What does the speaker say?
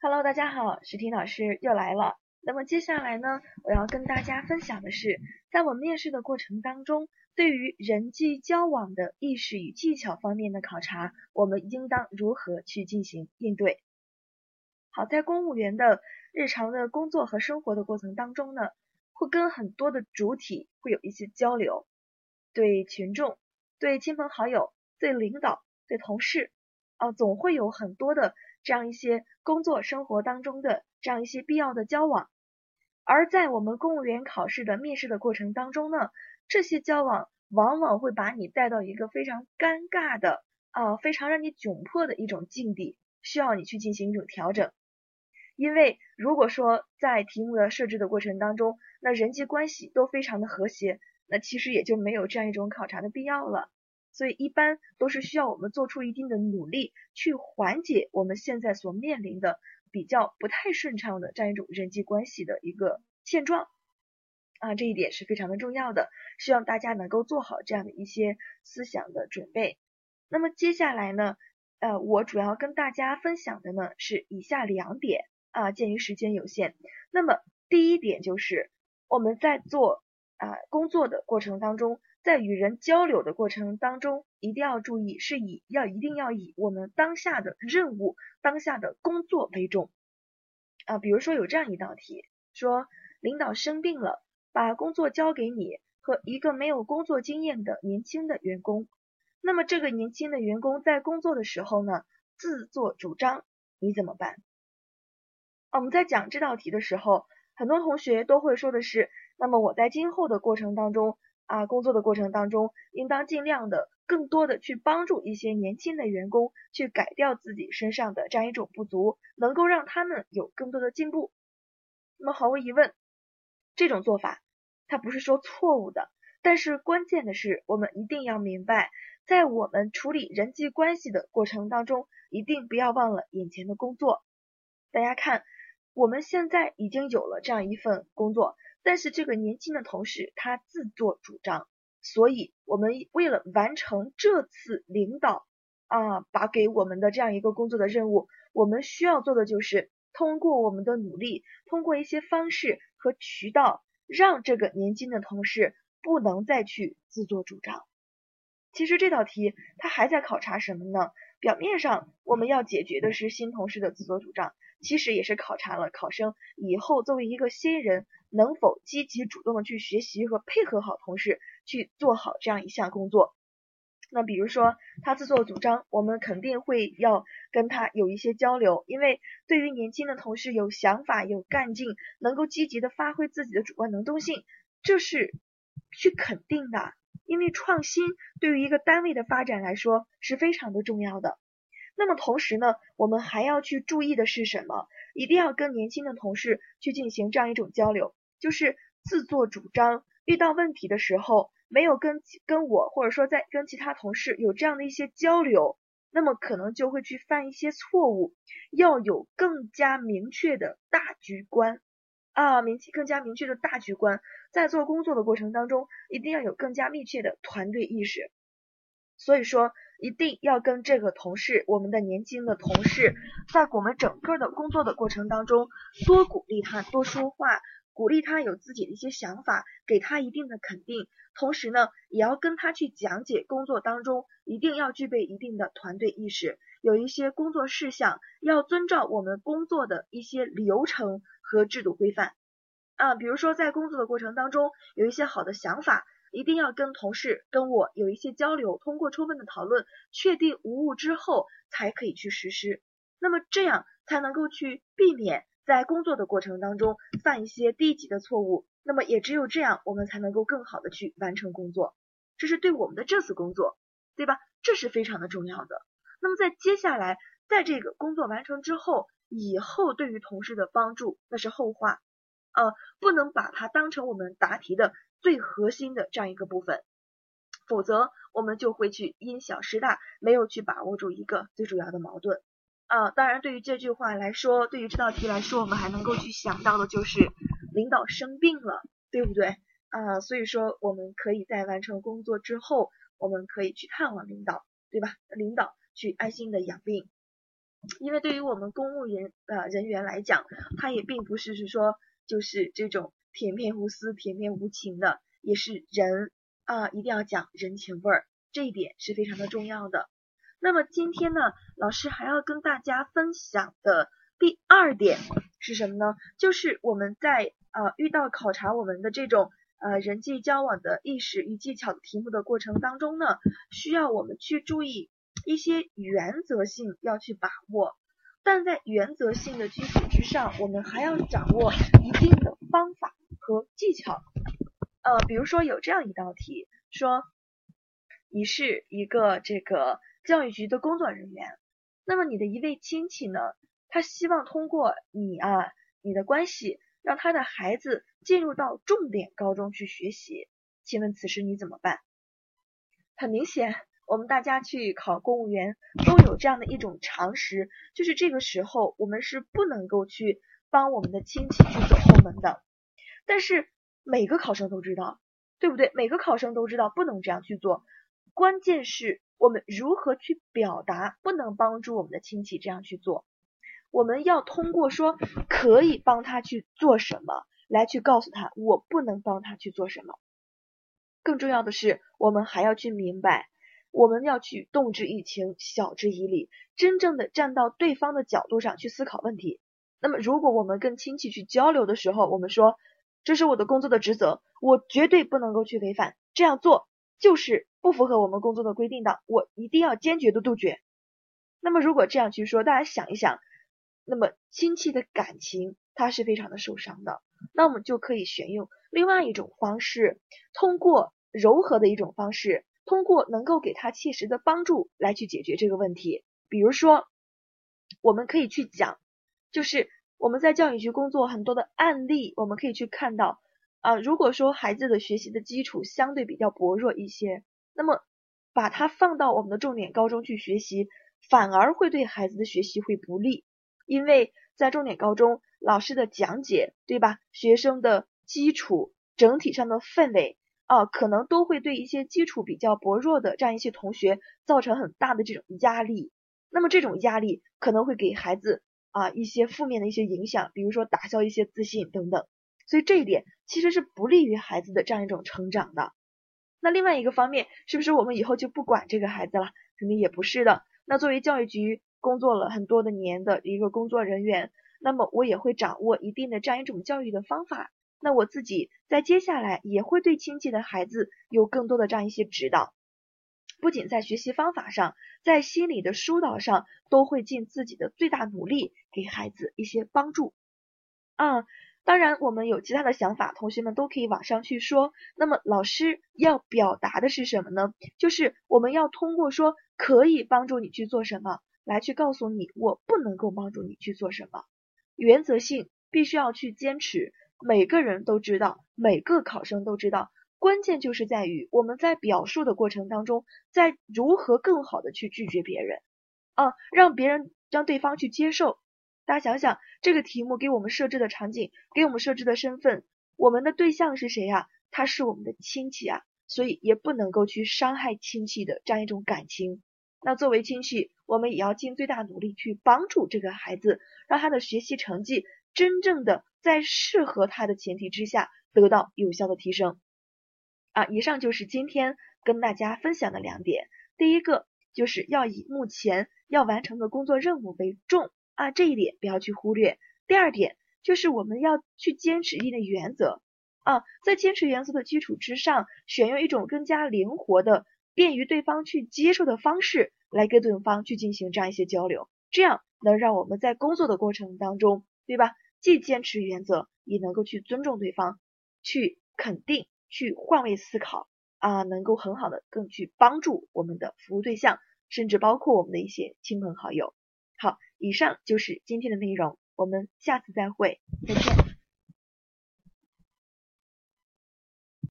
Hello，大家好，石婷老师又来了。那么接下来呢，我要跟大家分享的是，在我面试的过程当中，对于人际交往的意识与技巧方面的考察，我们应当如何去进行应对？好，在公务员的日常的工作和生活的过程当中呢，会跟很多的主体会有一些交流，对群众、对亲朋好友、对领导、对同事，啊，总会有很多的。这样一些工作生活当中的这样一些必要的交往，而在我们公务员考试的面试的过程当中呢，这些交往往往会把你带到一个非常尴尬的啊，非常让你窘迫的一种境地，需要你去进行一种调整。因为如果说在题目的设置的过程当中，那人际关系都非常的和谐，那其实也就没有这样一种考察的必要了。所以一般都是需要我们做出一定的努力，去缓解我们现在所面临的比较不太顺畅的这样一种人际关系的一个现状啊，这一点是非常的重要的，希望大家能够做好这样的一些思想的准备。那么接下来呢，呃，我主要跟大家分享的呢是以下两点啊，鉴于时间有限，那么第一点就是我们在做啊工作的过程当中。在与人交流的过程当中，一定要注意，是以要一定要以我们当下的任务、当下的工作为重啊。比如说有这样一道题，说领导生病了，把工作交给你和一个没有工作经验的年轻的员工。那么这个年轻的员工在工作的时候呢，自作主张，你怎么办？我们在讲这道题的时候，很多同学都会说的是，那么我在今后的过程当中。啊，工作的过程当中，应当尽量的更多的去帮助一些年轻的员工去改掉自己身上的这样一种不足，能够让他们有更多的进步。那么毫无疑问，这种做法它不是说错误的，但是关键的是我们一定要明白，在我们处理人际关系的过程当中，一定不要忘了眼前的工作。大家看，我们现在已经有了这样一份工作。但是这个年轻的同事他自作主张，所以我们为了完成这次领导啊把给我们的这样一个工作的任务，我们需要做的就是通过我们的努力，通过一些方式和渠道，让这个年轻的同事不能再去自作主张。其实这道题它还在考察什么呢？表面上我们要解决的是新同事的自作主张，其实也是考察了考生以后作为一个新人。能否积极主动的去学习和配合好同事去做好这样一项工作？那比如说他自作主张，我们肯定会要跟他有一些交流，因为对于年轻的同事有想法、有干劲，能够积极的发挥自己的主观能动性，这是去肯定的。因为创新对于一个单位的发展来说是非常的重要的。那么同时呢，我们还要去注意的是什么？一定要跟年轻的同事去进行这样一种交流。就是自作主张，遇到问题的时候没有跟跟我或者说在跟其他同事有这样的一些交流，那么可能就会去犯一些错误。要有更加明确的大局观啊，明更加明确的大局观，在做工作的过程当中，一定要有更加密切的团队意识。所以说，一定要跟这个同事，我们的年轻的同事，在我们整个的工作的过程当中，多鼓励他，多说话。鼓励他有自己的一些想法，给他一定的肯定，同时呢，也要跟他去讲解工作当中一定要具备一定的团队意识，有一些工作事项要遵照我们工作的一些流程和制度规范啊，比如说在工作的过程当中有一些好的想法，一定要跟同事跟我有一些交流，通过充分的讨论，确定无误之后才可以去实施，那么这样才能够去避免。在工作的过程当中犯一些低级的错误，那么也只有这样，我们才能够更好的去完成工作。这是对我们的这次工作，对吧？这是非常的重要的。那么在接下来，在这个工作完成之后，以后对于同事的帮助那是后话，呃，不能把它当成我们答题的最核心的这样一个部分，否则我们就会去因小失大，没有去把握住一个最主要的矛盾。啊，当然，对于这句话来说，对于这道题来说，我们还能够去想到的就是领导生病了，对不对？啊，所以说我们可以在完成工作之后，我们可以去探望领导，对吧？领导去安心的养病。因为对于我们公务员呃人员来讲，他也并不是是说就是这种甜面无私、甜面无情的，也是人啊，一定要讲人情味儿，这一点是非常的重要的。那么今天呢，老师还要跟大家分享的第二点是什么呢？就是我们在啊遇到考察我们的这种呃人际交往的意识与技巧的题目的过程当中呢，需要我们去注意一些原则性要去把握，但在原则性的基础之上，我们还要掌握一定的方法和技巧。呃，比如说有这样一道题，说你是一个这个。教育局的工作人员，那么你的一位亲戚呢？他希望通过你啊，你的关系，让他的孩子进入到重点高中去学习。请问此时你怎么办？很明显，我们大家去考公务员都有这样的一种常识，就是这个时候我们是不能够去帮我们的亲戚去走后门的。但是每个考生都知道，对不对？每个考生都知道不能这样去做。关键是。我们如何去表达不能帮助我们的亲戚这样去做？我们要通过说可以帮他去做什么来去告诉他我不能帮他去做什么。更重要的是，我们还要去明白，我们要去动之以情，晓之以理，真正的站到对方的角度上去思考问题。那么，如果我们跟亲戚去交流的时候，我们说这是我的工作的职责，我绝对不能够去违反，这样做就是。不符合我们工作的规定的，我一定要坚决的杜绝。那么如果这样去说，大家想一想，那么亲戚的感情他是非常的受伤的。那我们就可以选用另外一种方式，通过柔和的一种方式，通过能够给他切实的帮助来去解决这个问题。比如说，我们可以去讲，就是我们在教育局工作很多的案例，我们可以去看到啊，如果说孩子的学习的基础相对比较薄弱一些。那么，把它放到我们的重点高中去学习，反而会对孩子的学习会不利，因为在重点高中，老师的讲解，对吧？学生的基础整体上的氛围啊，可能都会对一些基础比较薄弱的这样一些同学造成很大的这种压力。那么这种压力可能会给孩子啊一些负面的一些影响，比如说打消一些自信等等。所以这一点其实是不利于孩子的这样一种成长的。那另外一个方面，是不是我们以后就不管这个孩子了？肯定也不是的。那作为教育局工作了很多的年的一个工作人员，那么我也会掌握一定的这样一种教育的方法。那我自己在接下来也会对亲戚的孩子有更多的这样一些指导，不仅在学习方法上，在心理的疏导上，都会尽自己的最大努力给孩子一些帮助。啊。当然，我们有其他的想法，同学们都可以往上去说。那么老师要表达的是什么呢？就是我们要通过说可以帮助你去做什么，来去告诉你我不能够帮助你去做什么。原则性必须要去坚持。每个人都知道，每个考生都知道，关键就是在于我们在表述的过程当中，在如何更好的去拒绝别人啊，让别人让对方去接受。大家想想，这个题目给我们设置的场景，给我们设置的身份，我们的对象是谁呀？他是我们的亲戚啊，所以也不能够去伤害亲戚的这样一种感情。那作为亲戚，我们也要尽最大努力去帮助这个孩子，让他的学习成绩真正的在适合他的前提之下得到有效的提升。啊，以上就是今天跟大家分享的两点。第一个就是要以目前要完成的工作任务为重。啊，这一点不要去忽略。第二点就是我们要去坚持一定的原则啊，在坚持原则的基础之上，选用一种更加灵活的、便于对方去接受的方式来跟对方去进行这样一些交流，这样能让我们在工作的过程当中，对吧？既坚持原则，也能够去尊重对方，去肯定、去换位思考啊，能够很好的更去帮助我们的服务对象，甚至包括我们的一些亲朋好友。好。以上就是今天的内容，我们下次再会，再见。